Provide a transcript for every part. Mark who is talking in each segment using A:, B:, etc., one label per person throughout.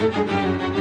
A: Música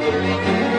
A: Thank you.